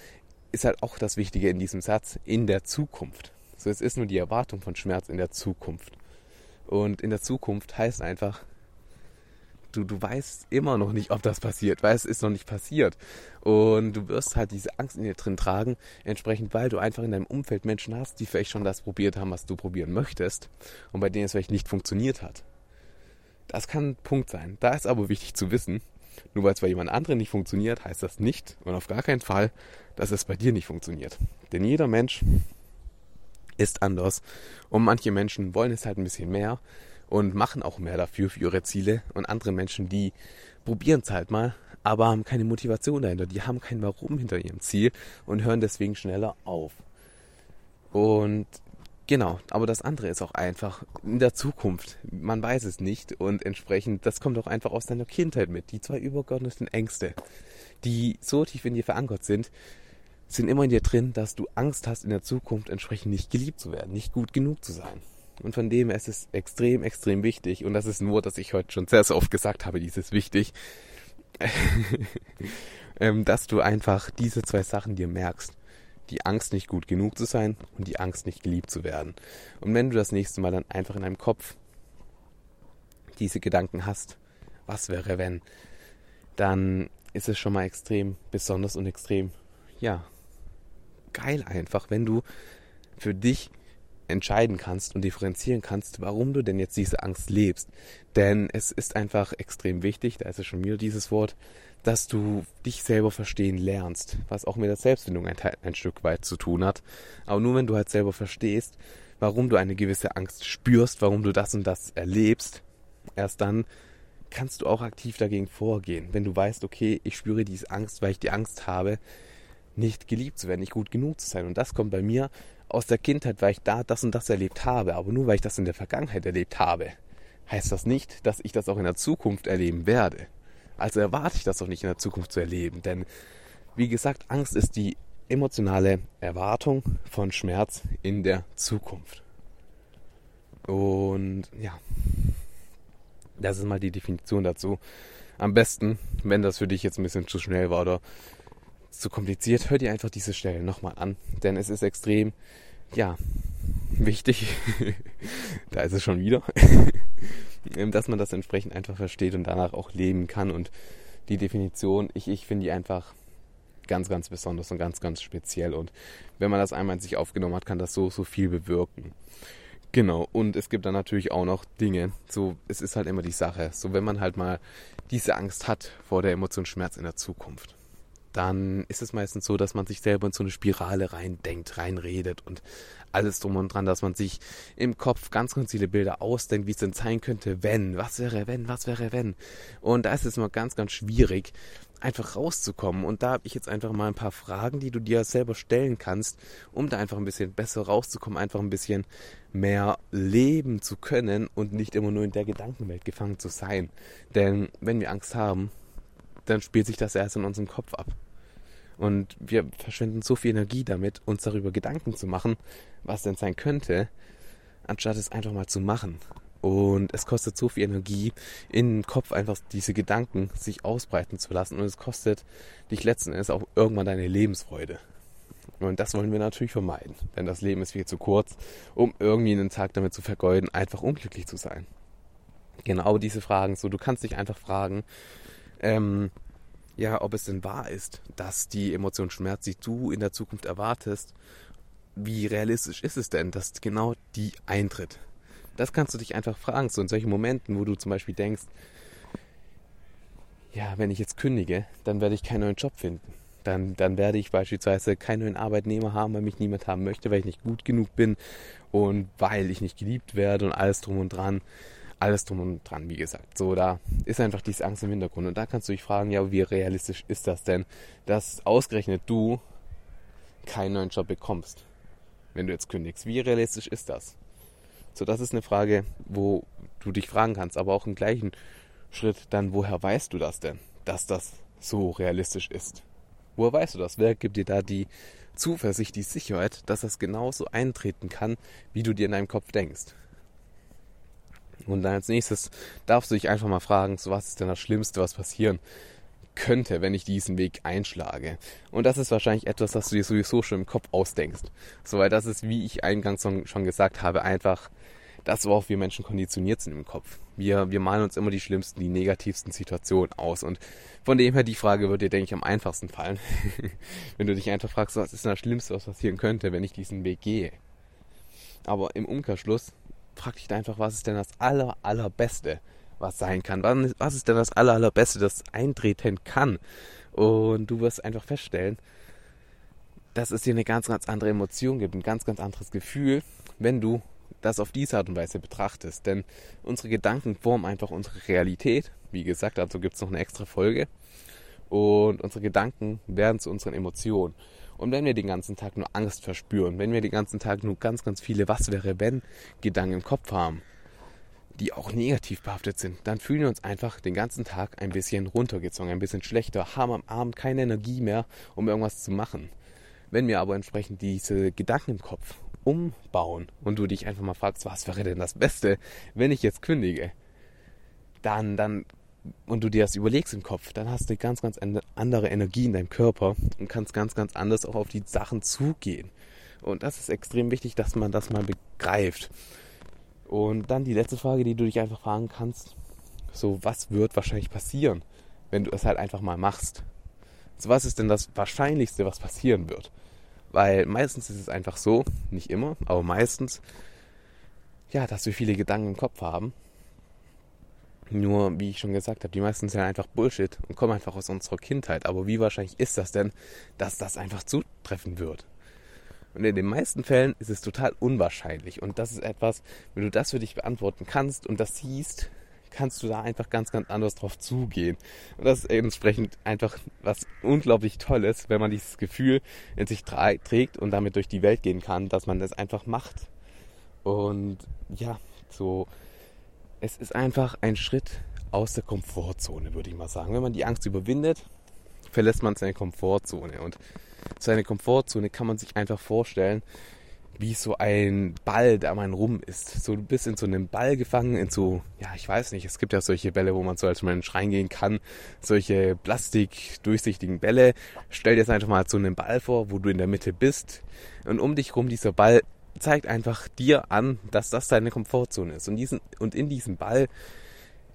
ist halt auch das Wichtige in diesem Satz, in der Zukunft. So, es ist nur die Erwartung von Schmerz in der Zukunft. Und in der Zukunft heißt einfach, du, du weißt immer noch nicht, ob das passiert, weil es ist noch nicht passiert. Und du wirst halt diese Angst in dir drin tragen, entsprechend, weil du einfach in deinem Umfeld Menschen hast, die vielleicht schon das probiert haben, was du probieren möchtest und bei denen es vielleicht nicht funktioniert hat. Das kann ein Punkt sein. Da ist aber wichtig zu wissen, nur weil es bei jemand anderem nicht funktioniert, heißt das nicht und auf gar keinen Fall, dass es bei dir nicht funktioniert. Denn jeder Mensch ist anders. Und manche Menschen wollen es halt ein bisschen mehr und machen auch mehr dafür für ihre Ziele. Und andere Menschen, die probieren es halt mal, aber haben keine Motivation dahinter. Die haben kein Warum hinter ihrem Ziel und hören deswegen schneller auf. Und genau, aber das andere ist auch einfach in der Zukunft. Man weiß es nicht und entsprechend, das kommt auch einfach aus deiner Kindheit mit. Die zwei übergeordneten Ängste, die so tief in dir verankert sind, sind immer in dir drin, dass du Angst hast, in der Zukunft entsprechend nicht geliebt zu werden, nicht gut genug zu sein. Und von dem ist es extrem, extrem wichtig, und das ist ein Wort, das ich heute schon sehr, sehr oft gesagt habe, dieses wichtig, ähm, dass du einfach diese zwei Sachen dir merkst. Die Angst, nicht gut genug zu sein und die Angst, nicht geliebt zu werden. Und wenn du das nächste Mal dann einfach in deinem Kopf diese Gedanken hast, was wäre wenn, dann ist es schon mal extrem besonders und extrem, ja, geil einfach, wenn du für dich entscheiden kannst und differenzieren kannst, warum du denn jetzt diese Angst lebst. Denn es ist einfach extrem wichtig, da ist es schon wieder dieses Wort, dass du dich selber verstehen lernst, was auch mit der Selbstfindung ein, ein Stück weit zu tun hat. Aber nur wenn du halt selber verstehst, warum du eine gewisse Angst spürst, warum du das und das erlebst, erst dann kannst du auch aktiv dagegen vorgehen. Wenn du weißt, okay, ich spüre diese Angst, weil ich die Angst habe, nicht geliebt zu werden, nicht gut genug zu sein. Und das kommt bei mir aus der Kindheit, weil ich da das und das erlebt habe. Aber nur weil ich das in der Vergangenheit erlebt habe, heißt das nicht, dass ich das auch in der Zukunft erleben werde. Also erwarte ich das auch nicht in der Zukunft zu erleben. Denn, wie gesagt, Angst ist die emotionale Erwartung von Schmerz in der Zukunft. Und ja, das ist mal die Definition dazu. Am besten, wenn das für dich jetzt ein bisschen zu schnell war oder zu kompliziert, hör dir einfach diese Stelle nochmal an, denn es ist extrem, ja, wichtig, da ist es schon wieder, dass man das entsprechend einfach versteht und danach auch leben kann. Und die Definition, ich, ich finde die einfach ganz, ganz besonders und ganz, ganz speziell. Und wenn man das einmal in sich aufgenommen hat, kann das so, so viel bewirken. Genau, und es gibt dann natürlich auch noch Dinge. So, es ist halt immer die Sache. So, wenn man halt mal diese Angst hat vor der Emotion Schmerz in der Zukunft, dann ist es meistens so, dass man sich selber in so eine Spirale reindenkt, reinredet und alles drum und dran, dass man sich im Kopf ganz, ganz viele Bilder ausdenkt, wie es denn sein könnte, wenn, was wäre, wenn, was wäre, wenn. Und da ist es immer ganz, ganz schwierig, einfach rauszukommen. Und da habe ich jetzt einfach mal ein paar Fragen, die du dir selber stellen kannst, um da einfach ein bisschen besser rauszukommen, einfach ein bisschen mehr leben zu können und nicht immer nur in der Gedankenwelt gefangen zu sein. Denn wenn wir Angst haben, dann spielt sich das erst in unserem Kopf ab. Und wir verschwenden so viel Energie damit, uns darüber Gedanken zu machen, was denn sein könnte, anstatt es einfach mal zu machen. Und es kostet so viel Energie, im Kopf einfach diese Gedanken sich ausbreiten zu lassen. Und es kostet dich letzten Endes auch irgendwann deine Lebensfreude. Und das wollen wir natürlich vermeiden. Denn das Leben ist viel zu kurz, um irgendwie einen Tag damit zu vergeuden, einfach unglücklich zu sein. Genau diese Fragen. So, du kannst dich einfach fragen, ähm, ja, ob es denn wahr ist, dass die Emotion Schmerz, die du in der Zukunft erwartest, wie realistisch ist es denn, dass genau die eintritt? Das kannst du dich einfach fragen, so in solchen Momenten, wo du zum Beispiel denkst, ja, wenn ich jetzt kündige, dann werde ich keinen neuen Job finden. Dann, dann werde ich beispielsweise keinen neuen Arbeitnehmer haben, weil mich niemand haben möchte, weil ich nicht gut genug bin und weil ich nicht geliebt werde und alles drum und dran. Alles drum und dran, wie gesagt. So, da ist einfach diese Angst im Hintergrund. Und da kannst du dich fragen, ja, wie realistisch ist das denn, dass ausgerechnet du keinen neuen Job bekommst, wenn du jetzt kündigst? Wie realistisch ist das? So, das ist eine Frage, wo du dich fragen kannst, aber auch im gleichen Schritt dann, woher weißt du das denn, dass das so realistisch ist? Woher weißt du das? Wer gibt dir da die Zuversicht, die Sicherheit, dass das genauso eintreten kann, wie du dir in deinem Kopf denkst? Und dann als nächstes darfst du dich einfach mal fragen, so was ist denn das Schlimmste, was passieren könnte, wenn ich diesen Weg einschlage. Und das ist wahrscheinlich etwas, das du dir sowieso schon im Kopf ausdenkst. So, weil das ist, wie ich eingangs schon gesagt habe, einfach das, worauf wir Menschen konditioniert sind im Kopf. Wir, wir malen uns immer die schlimmsten, die negativsten Situationen aus. Und von dem her, die Frage wird dir, denke ich, am einfachsten fallen. wenn du dich einfach fragst, was ist denn das Schlimmste, was passieren könnte, wenn ich diesen Weg gehe. Aber im Umkehrschluss, frag dich einfach, was ist denn das aller, allerbeste, was sein kann? Was, ist denn das aller, allerbeste, das eintreten kann? Und du wirst einfach feststellen, dass es dir eine ganz, ganz andere Emotion gibt, ein ganz, ganz anderes Gefühl, wenn du das auf diese Art und Weise betrachtest. Denn unsere Gedanken formen einfach unsere Realität. Wie gesagt, dazu gibt es noch eine extra Folge. Und unsere Gedanken werden zu unseren Emotionen. Und wenn wir den ganzen Tag nur Angst verspüren, wenn wir den ganzen Tag nur ganz, ganz viele Was wäre wenn Gedanken im Kopf haben, die auch negativ behaftet sind, dann fühlen wir uns einfach den ganzen Tag ein bisschen runtergezogen, ein bisschen schlechter, haben am Abend keine Energie mehr, um irgendwas zu machen. Wenn wir aber entsprechend diese Gedanken im Kopf umbauen und du dich einfach mal fragst, was wäre denn das Beste, wenn ich jetzt kündige, dann, dann, und du dir das überlegst im Kopf, dann hast du ganz, ganz andere Energie in deinem Körper und kannst ganz, ganz anders auch auf die Sachen zugehen. Und das ist extrem wichtig, dass man das mal begreift. Und dann die letzte Frage, die du dich einfach fragen kannst, so, was wird wahrscheinlich passieren, wenn du es halt einfach mal machst? So, was ist denn das Wahrscheinlichste, was passieren wird? Weil meistens ist es einfach so, nicht immer, aber meistens, ja, dass wir viele Gedanken im Kopf haben. Nur, wie ich schon gesagt habe, die meisten sind einfach Bullshit und kommen einfach aus unserer Kindheit. Aber wie wahrscheinlich ist das denn, dass das einfach zutreffen wird? Und in den meisten Fällen ist es total unwahrscheinlich. Und das ist etwas, wenn du das für dich beantworten kannst und das siehst, kannst du da einfach ganz, ganz anders drauf zugehen. Und das ist entsprechend einfach was unglaublich Tolles, wenn man dieses Gefühl in sich trägt und damit durch die Welt gehen kann, dass man das einfach macht. Und ja, so, es ist einfach ein Schritt aus der Komfortzone, würde ich mal sagen. Wenn man die Angst überwindet, verlässt man seine Komfortzone. Und seine Komfortzone kann man sich einfach vorstellen, wie so ein Ball, um einen rum ist. So, du bist in so einem Ball gefangen, in so, ja, ich weiß nicht, es gibt ja solche Bälle, wo man so als Mensch reingehen kann, solche plastikdurchsichtigen Bälle. Stell dir jetzt einfach mal so einen Ball vor, wo du in der Mitte bist und um dich rum dieser Ball zeigt einfach dir an, dass das deine Komfortzone ist. Und, diesen, und in diesem Ball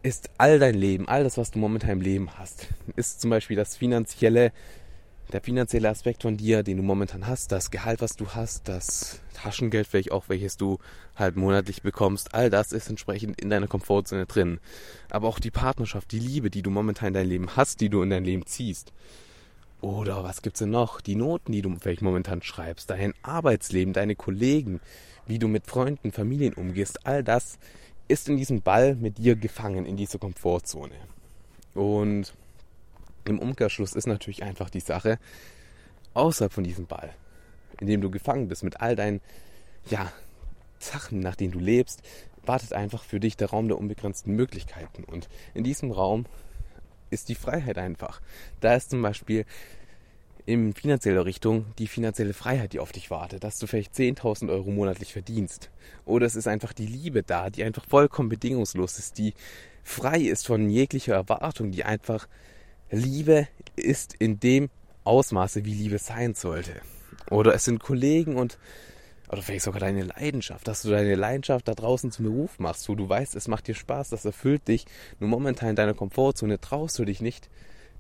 ist all dein Leben, all das, was du momentan im Leben hast, ist zum Beispiel das finanzielle der finanzielle Aspekt von dir, den du momentan hast, das Gehalt, was du hast, das Taschengeld vielleicht auch, welches du halt monatlich bekommst, all das ist entsprechend in deiner Komfortzone drin. Aber auch die Partnerschaft, die Liebe, die du momentan in deinem Leben hast, die du in dein Leben ziehst. Oder was gibt's denn noch? Die Noten, die du vielleicht momentan schreibst, dein Arbeitsleben, deine Kollegen, wie du mit Freunden, Familien umgehst, all das ist in diesem Ball mit dir gefangen, in dieser Komfortzone. Und im Umkehrschluss ist natürlich einfach die Sache, außerhalb von diesem Ball, in dem du gefangen bist mit all deinen, ja, Sachen, nach denen du lebst, wartet einfach für dich der Raum der unbegrenzten Möglichkeiten. Und in diesem Raum ist die Freiheit einfach. Da ist zum Beispiel in finanzieller Richtung die finanzielle Freiheit, die auf dich wartet, dass du vielleicht 10.000 Euro monatlich verdienst. Oder es ist einfach die Liebe da, die einfach vollkommen bedingungslos ist, die frei ist von jeglicher Erwartung, die einfach Liebe ist in dem Ausmaße, wie Liebe sein sollte. Oder es sind Kollegen und oder vielleicht sogar deine Leidenschaft, dass du deine Leidenschaft da draußen zum Beruf machst, wo du weißt, es macht dir Spaß, das erfüllt dich. Nur momentan in deiner Komfortzone traust du dich nicht,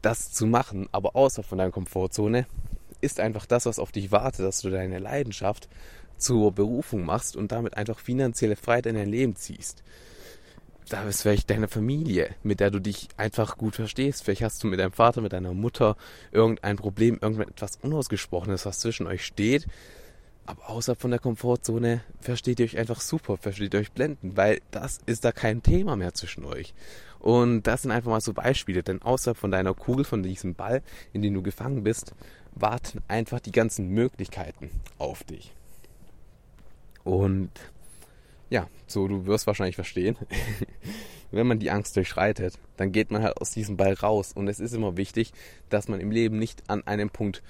das zu machen, aber außer von deiner Komfortzone ist einfach das, was auf dich wartet, dass du deine Leidenschaft zur Berufung machst und damit einfach finanzielle Freiheit in dein Leben ziehst da ist vielleicht deine Familie, mit der du dich einfach gut verstehst. Vielleicht hast du mit deinem Vater, mit deiner Mutter irgendein Problem, irgendetwas Unausgesprochenes, was zwischen euch steht. Aber außerhalb von der Komfortzone versteht ihr euch einfach super, versteht ihr euch blenden, weil das ist da kein Thema mehr zwischen euch. Und das sind einfach mal so Beispiele, denn außerhalb von deiner Kugel, von diesem Ball, in dem du gefangen bist, warten einfach die ganzen Möglichkeiten auf dich. Und ja, so du wirst wahrscheinlich verstehen. Wenn man die Angst durchschreitet, dann geht man halt aus diesem Ball raus. Und es ist immer wichtig, dass man im Leben nicht an einem Punkt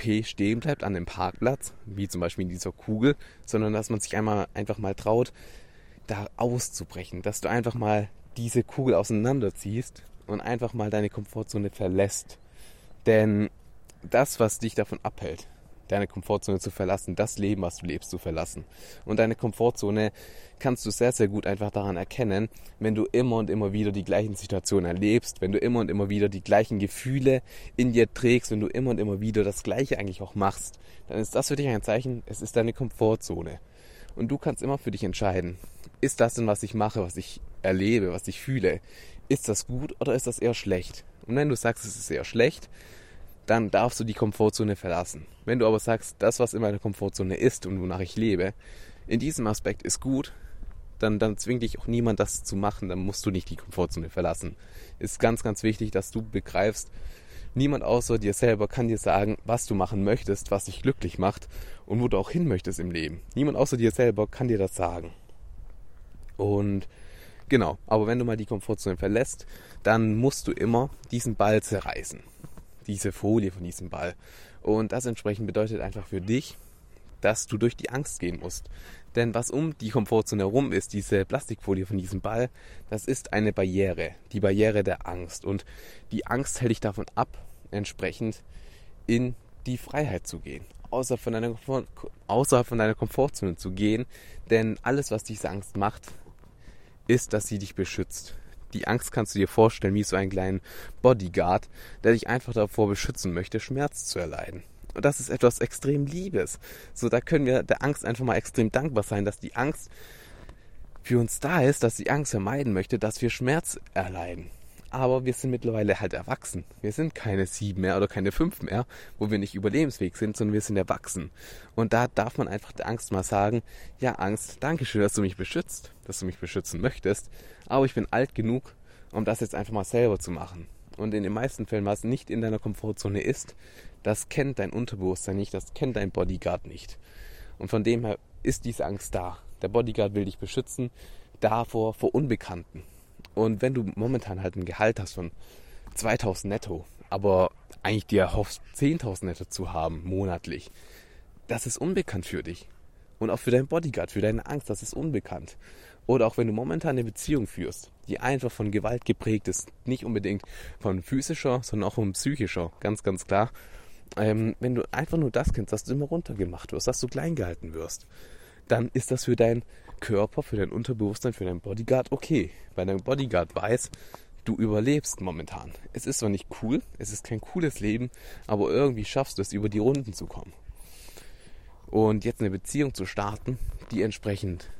P stehen bleibt, an dem Parkplatz, wie zum Beispiel in dieser Kugel, sondern dass man sich einmal einfach mal traut, da auszubrechen, dass du einfach mal diese Kugel auseinanderziehst und einfach mal deine Komfortzone verlässt. Denn das, was dich davon abhält, deine Komfortzone zu verlassen, das Leben, was du lebst, zu verlassen. Und deine Komfortzone kannst du sehr, sehr gut einfach daran erkennen, wenn du immer und immer wieder die gleichen Situationen erlebst, wenn du immer und immer wieder die gleichen Gefühle in dir trägst, wenn du immer und immer wieder das Gleiche eigentlich auch machst, dann ist das für dich ein Zeichen, es ist deine Komfortzone. Und du kannst immer für dich entscheiden, ist das denn, was ich mache, was ich erlebe, was ich fühle, ist das gut oder ist das eher schlecht? Und wenn du sagst, es ist eher schlecht, dann darfst du die Komfortzone verlassen. Wenn du aber sagst, das, was in meiner Komfortzone ist und wonach ich lebe, in diesem Aspekt ist gut, dann, dann zwingt dich auch niemand, das zu machen, dann musst du nicht die Komfortzone verlassen. Ist ganz, ganz wichtig, dass du begreifst, niemand außer dir selber kann dir sagen, was du machen möchtest, was dich glücklich macht und wo du auch hin möchtest im Leben. Niemand außer dir selber kann dir das sagen. Und genau, aber wenn du mal die Komfortzone verlässt, dann musst du immer diesen Ball zerreißen diese Folie von diesem Ball. Und das entsprechend bedeutet einfach für dich, dass du durch die Angst gehen musst. Denn was um die Komfortzone herum ist, diese Plastikfolie von diesem Ball, das ist eine Barriere, die Barriere der Angst. Und die Angst hält dich davon ab, entsprechend in die Freiheit zu gehen, außerhalb von deiner, außerhalb von deiner Komfortzone zu gehen. Denn alles, was diese Angst macht, ist, dass sie dich beschützt die Angst kannst du dir vorstellen wie so einen kleinen Bodyguard, der dich einfach davor beschützen möchte, Schmerz zu erleiden. Und das ist etwas extrem Liebes. So, da können wir der Angst einfach mal extrem dankbar sein, dass die Angst für uns da ist, dass die Angst vermeiden möchte, dass wir Schmerz erleiden. Aber wir sind mittlerweile halt erwachsen. Wir sind keine sieben mehr oder keine fünf mehr, wo wir nicht überlebensfähig sind, sondern wir sind erwachsen. Und da darf man einfach der Angst mal sagen, ja Angst, danke schön, dass du mich beschützt, dass du mich beschützen möchtest, aber ich bin alt genug, um das jetzt einfach mal selber zu machen. Und in den meisten Fällen, was nicht in deiner Komfortzone ist, das kennt dein Unterbewusstsein nicht, das kennt dein Bodyguard nicht. Und von dem her ist diese Angst da. Der Bodyguard will dich beschützen davor, vor Unbekannten. Und wenn du momentan halt ein Gehalt hast von 2000 netto, aber eigentlich dir hoffst 10.000 netto zu haben monatlich, das ist unbekannt für dich. Und auch für deinen Bodyguard, für deine Angst, das ist unbekannt. Oder auch wenn du momentan eine Beziehung führst, die einfach von Gewalt geprägt ist, nicht unbedingt von physischer, sondern auch von psychischer, ganz, ganz klar. Ähm, wenn du einfach nur das kennst, dass du immer runtergemacht wirst, dass du klein gehalten wirst, dann ist das für dein Körper, für dein Unterbewusstsein, für deinen Bodyguard okay. Weil dein Bodyguard weiß, du überlebst momentan. Es ist zwar nicht cool, es ist kein cooles Leben, aber irgendwie schaffst du es, über die Runden zu kommen. Und jetzt eine Beziehung zu starten, die entsprechend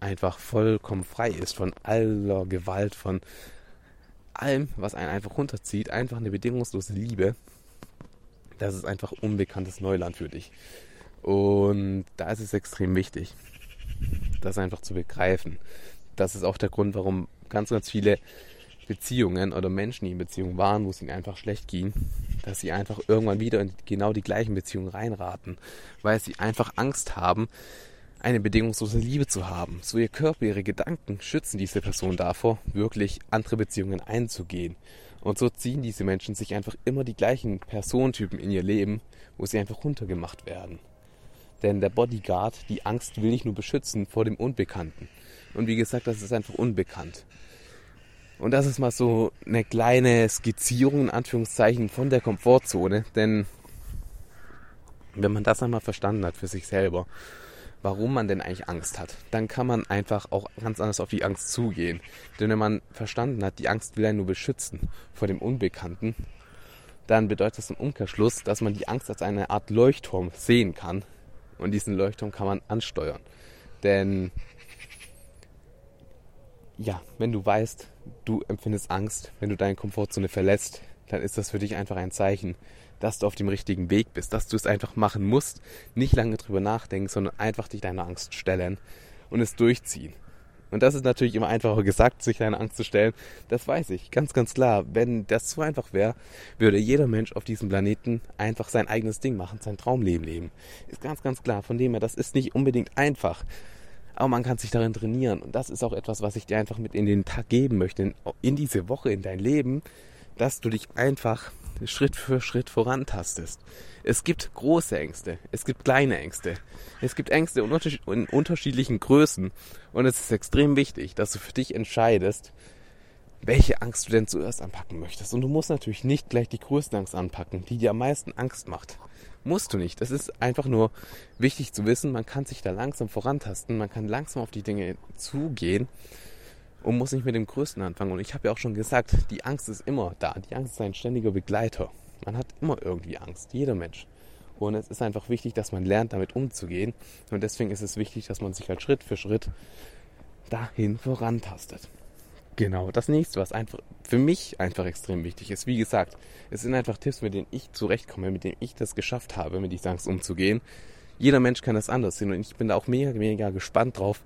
einfach vollkommen frei ist von aller Gewalt, von allem, was einen einfach runterzieht, einfach eine bedingungslose Liebe, das ist einfach unbekanntes Neuland für dich. Und da ist es extrem wichtig, das einfach zu begreifen. Das ist auch der Grund, warum ganz, ganz viele Beziehungen oder Menschen, die in Beziehungen waren, wo es ihnen einfach schlecht ging, dass sie einfach irgendwann wieder in genau die gleichen Beziehungen reinraten, weil sie einfach Angst haben, eine bedingungslose Liebe zu haben. So ihr Körper, ihre Gedanken schützen diese Person davor, wirklich andere Beziehungen einzugehen. Und so ziehen diese Menschen sich einfach immer die gleichen Personentypen in ihr Leben, wo sie einfach runtergemacht werden. Denn der Bodyguard, die Angst will nicht nur beschützen vor dem Unbekannten. Und wie gesagt, das ist einfach unbekannt. Und das ist mal so eine kleine Skizzierung in Anführungszeichen von der Komfortzone. Denn wenn man das einmal verstanden hat für sich selber, warum man denn eigentlich Angst hat, dann kann man einfach auch ganz anders auf die Angst zugehen. Denn wenn man verstanden hat, die Angst will einen nur beschützen vor dem Unbekannten, dann bedeutet das im Umkehrschluss, dass man die Angst als eine Art Leuchtturm sehen kann. Und diesen Leuchtturm kann man ansteuern. Denn ja, wenn du weißt, du empfindest Angst, wenn du deine Komfortzone verlässt, dann ist das für dich einfach ein Zeichen, dass du auf dem richtigen Weg bist, dass du es einfach machen musst, nicht lange drüber nachdenken, sondern einfach dich deiner Angst stellen und es durchziehen. Und das ist natürlich immer einfacher gesagt, sich deiner Angst zu stellen. Das weiß ich, ganz, ganz klar. Wenn das so einfach wäre, würde jeder Mensch auf diesem Planeten einfach sein eigenes Ding machen, sein Traumleben leben. Ist ganz, ganz klar. Von dem her, das ist nicht unbedingt einfach aber man kann sich darin trainieren. Und das ist auch etwas, was ich dir einfach mit in den Tag geben möchte, in diese Woche, in dein Leben, dass du dich einfach Schritt für Schritt vorantastest. Es gibt große Ängste, es gibt kleine Ängste, es gibt Ängste in unterschiedlichen Größen. Und es ist extrem wichtig, dass du für dich entscheidest, welche Angst du denn zuerst anpacken möchtest. Und du musst natürlich nicht gleich die größte Angst anpacken, die dir am meisten Angst macht. Musst du nicht. Das ist einfach nur wichtig zu wissen. Man kann sich da langsam vorantasten. Man kann langsam auf die Dinge zugehen und muss nicht mit dem Größten anfangen. Und ich habe ja auch schon gesagt, die Angst ist immer da. Die Angst ist ein ständiger Begleiter. Man hat immer irgendwie Angst. Jeder Mensch. Und es ist einfach wichtig, dass man lernt, damit umzugehen. Und deswegen ist es wichtig, dass man sich halt Schritt für Schritt dahin vorantastet. Genau, das nächste, was einfach für mich einfach extrem wichtig ist. Wie gesagt, es sind einfach Tipps, mit denen ich zurechtkomme, mit denen ich das geschafft habe, mit dieser Angst umzugehen. Jeder Mensch kann das anders sehen und ich bin da auch mega, mega gespannt drauf,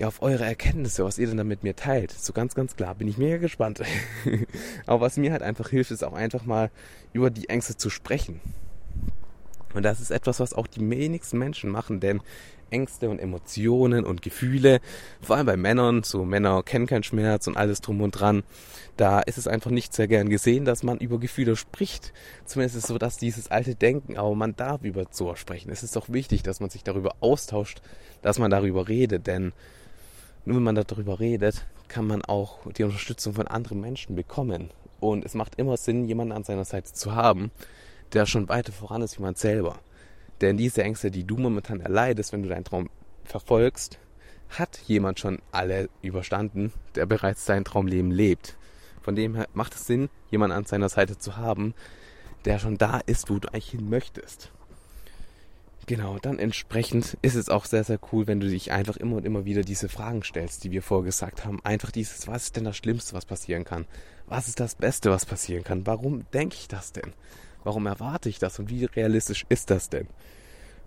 ja, auf eure Erkenntnisse, was ihr denn da mit mir teilt. So ganz, ganz klar bin ich mega gespannt. Aber was mir halt einfach hilft, ist auch einfach mal über die Ängste zu sprechen. Und das ist etwas, was auch die wenigsten Menschen machen, denn Ängste und Emotionen und Gefühle, vor allem bei Männern, so Männer kennen keinen Schmerz und alles drum und dran, da ist es einfach nicht sehr gern gesehen, dass man über Gefühle spricht. Zumindest ist es so, dass dieses alte Denken, aber man darf über sowas sprechen. Es ist doch wichtig, dass man sich darüber austauscht, dass man darüber redet, denn nur wenn man darüber redet, kann man auch die Unterstützung von anderen Menschen bekommen. Und es macht immer Sinn, jemanden an seiner Seite zu haben, der schon weiter voran ist wie man selber. Denn diese Ängste, die du momentan erleidest, wenn du deinen Traum verfolgst, hat jemand schon alle überstanden, der bereits sein Traumleben lebt. Von dem her macht es Sinn, jemanden an seiner Seite zu haben, der schon da ist, wo du eigentlich hin möchtest. Genau, dann entsprechend ist es auch sehr, sehr cool, wenn du dich einfach immer und immer wieder diese Fragen stellst, die wir vorgesagt haben. Einfach dieses, was ist denn das Schlimmste, was passieren kann? Was ist das Beste, was passieren kann? Warum denke ich das denn? Warum erwarte ich das und wie realistisch ist das denn?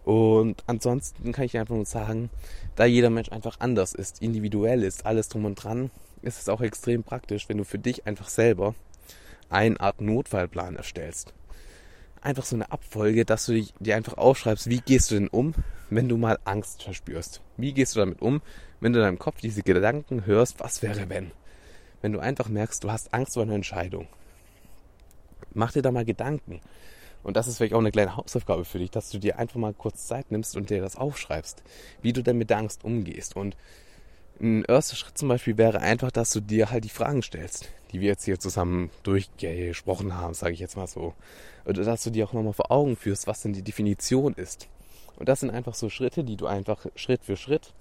Und ansonsten kann ich einfach nur sagen, da jeder Mensch einfach anders ist, individuell ist, alles drum und dran, ist es auch extrem praktisch, wenn du für dich einfach selber eine Art Notfallplan erstellst. Einfach so eine Abfolge, dass du dir einfach aufschreibst, wie gehst du denn um, wenn du mal Angst verspürst? Wie gehst du damit um, wenn du in deinem Kopf diese Gedanken hörst, was wäre wenn? Wenn du einfach merkst, du hast Angst vor einer Entscheidung. Mach dir da mal Gedanken. Und das ist vielleicht auch eine kleine Hausaufgabe für dich, dass du dir einfach mal kurz Zeit nimmst und dir das aufschreibst, wie du denn mit der Angst umgehst. Und ein erster Schritt zum Beispiel wäre einfach, dass du dir halt die Fragen stellst, die wir jetzt hier zusammen durchgesprochen haben, sage ich jetzt mal so. Oder dass du dir auch nochmal vor Augen führst, was denn die Definition ist. Und das sind einfach so Schritte, die du einfach Schritt für Schritt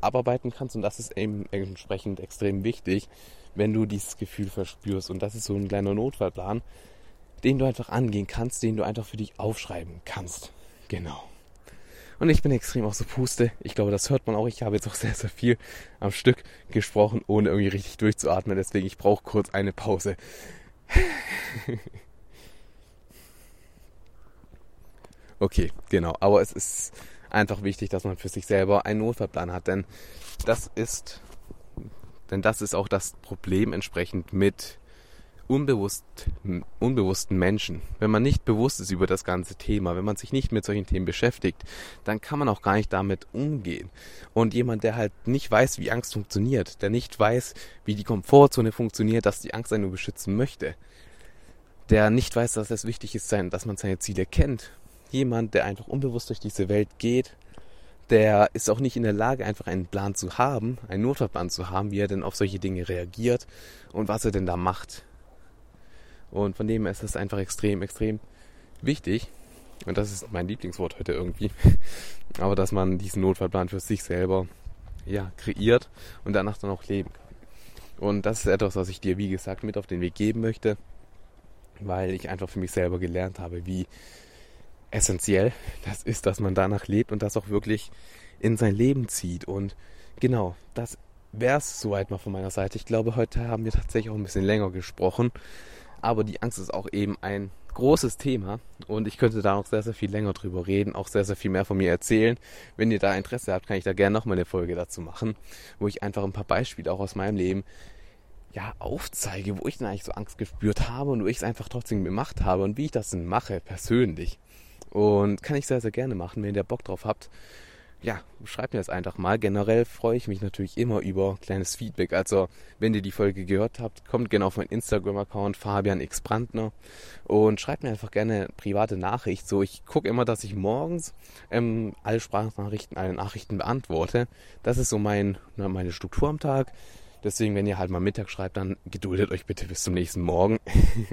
abarbeiten kannst. Und das ist eben entsprechend extrem wichtig, wenn du dieses Gefühl verspürst. Und das ist so ein kleiner Notfallplan, den du einfach angehen kannst, den du einfach für dich aufschreiben kannst. Genau. Und ich bin extrem aus der Puste. Ich glaube, das hört man auch. Ich habe jetzt auch sehr, sehr viel am Stück gesprochen, ohne irgendwie richtig durchzuatmen. Deswegen, ich brauche kurz eine Pause. okay, genau. Aber es ist einfach wichtig, dass man für sich selber einen Notfallplan hat, denn das ist, denn das ist auch das Problem entsprechend mit unbewusst, unbewussten Menschen. Wenn man nicht bewusst ist über das ganze Thema, wenn man sich nicht mit solchen Themen beschäftigt, dann kann man auch gar nicht damit umgehen. Und jemand, der halt nicht weiß, wie Angst funktioniert, der nicht weiß, wie die Komfortzone funktioniert, dass die Angst einen nur beschützen möchte, der nicht weiß, dass es wichtig ist, dass man seine Ziele kennt, jemand, der einfach unbewusst durch diese Welt geht, der ist auch nicht in der Lage, einfach einen Plan zu haben, einen Notfallplan zu haben, wie er denn auf solche Dinge reagiert und was er denn da macht. Und von dem her ist es einfach extrem, extrem wichtig. Und das ist mein Lieblingswort heute irgendwie. Aber dass man diesen Notfallplan für sich selber ja, kreiert und danach dann auch leben kann. Und das ist etwas, was ich dir, wie gesagt, mit auf den Weg geben möchte, weil ich einfach für mich selber gelernt habe, wie essentiell das ist, dass man danach lebt und das auch wirklich in sein Leben zieht. Und genau, das wäre es soweit mal von meiner Seite. Ich glaube, heute haben wir tatsächlich auch ein bisschen länger gesprochen aber die Angst ist auch eben ein großes Thema und ich könnte da noch sehr, sehr viel länger drüber reden, auch sehr, sehr viel mehr von mir erzählen. Wenn ihr da Interesse habt, kann ich da gerne nochmal eine Folge dazu machen, wo ich einfach ein paar Beispiele auch aus meinem Leben ja, aufzeige, wo ich denn eigentlich so Angst gespürt habe und wo ich es einfach trotzdem gemacht habe und wie ich das denn mache, persönlich. Und kann ich sehr, sehr gerne machen, wenn ihr Bock drauf habt ja, schreibt mir das einfach mal. Generell freue ich mich natürlich immer über kleines Feedback. Also, wenn ihr die Folge gehört habt, kommt gerne auf meinen Instagram-Account Fabian X Brandner und schreibt mir einfach gerne private Nachricht. So, ich gucke immer, dass ich morgens ähm, alle Sprachnachrichten, alle Nachrichten beantworte. Das ist so mein, na, meine Struktur am Tag. Deswegen, wenn ihr halt mal Mittag schreibt, dann geduldet euch bitte bis zum nächsten Morgen.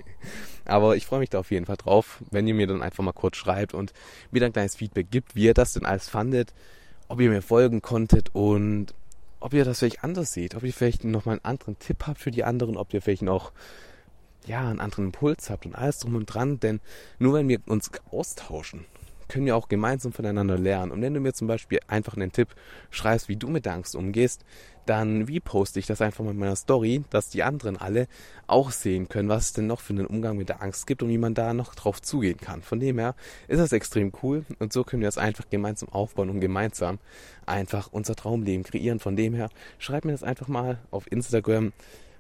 Aber ich freue mich da auf jeden Fall drauf, wenn ihr mir dann einfach mal kurz schreibt und mir dann ein kleines Feedback gibt, wie ihr das denn alles fandet, ob ihr mir folgen konntet und ob ihr das vielleicht anders seht, ob ihr vielleicht noch mal einen anderen Tipp habt für die anderen, ob ihr vielleicht noch ja, einen anderen Impuls habt und alles drum und dran, denn nur wenn wir uns austauschen, können wir auch gemeinsam voneinander lernen. Und wenn du mir zum Beispiel einfach einen Tipp schreibst, wie du mit der Angst umgehst, dann reposte ich das einfach mal in meiner Story, dass die anderen alle auch sehen können, was es denn noch für einen Umgang mit der Angst gibt und wie man da noch drauf zugehen kann. Von dem her ist das extrem cool und so können wir das einfach gemeinsam aufbauen und gemeinsam einfach unser Traumleben kreieren. Von dem her schreib mir das einfach mal auf Instagram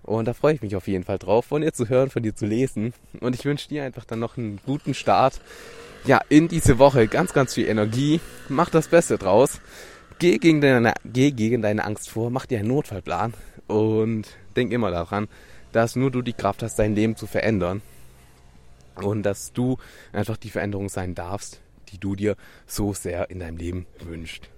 und da freue ich mich auf jeden Fall drauf, von dir zu hören, von dir zu lesen. Und ich wünsche dir einfach dann noch einen guten Start ja, in diese Woche ganz, ganz viel Energie. Mach das Beste draus. Geh gegen deine, geh gegen deine Angst vor, mach dir einen Notfallplan und denk immer daran, dass nur du die Kraft hast, dein Leben zu verändern. Und dass du einfach die Veränderung sein darfst, die du dir so sehr in deinem Leben wünschst.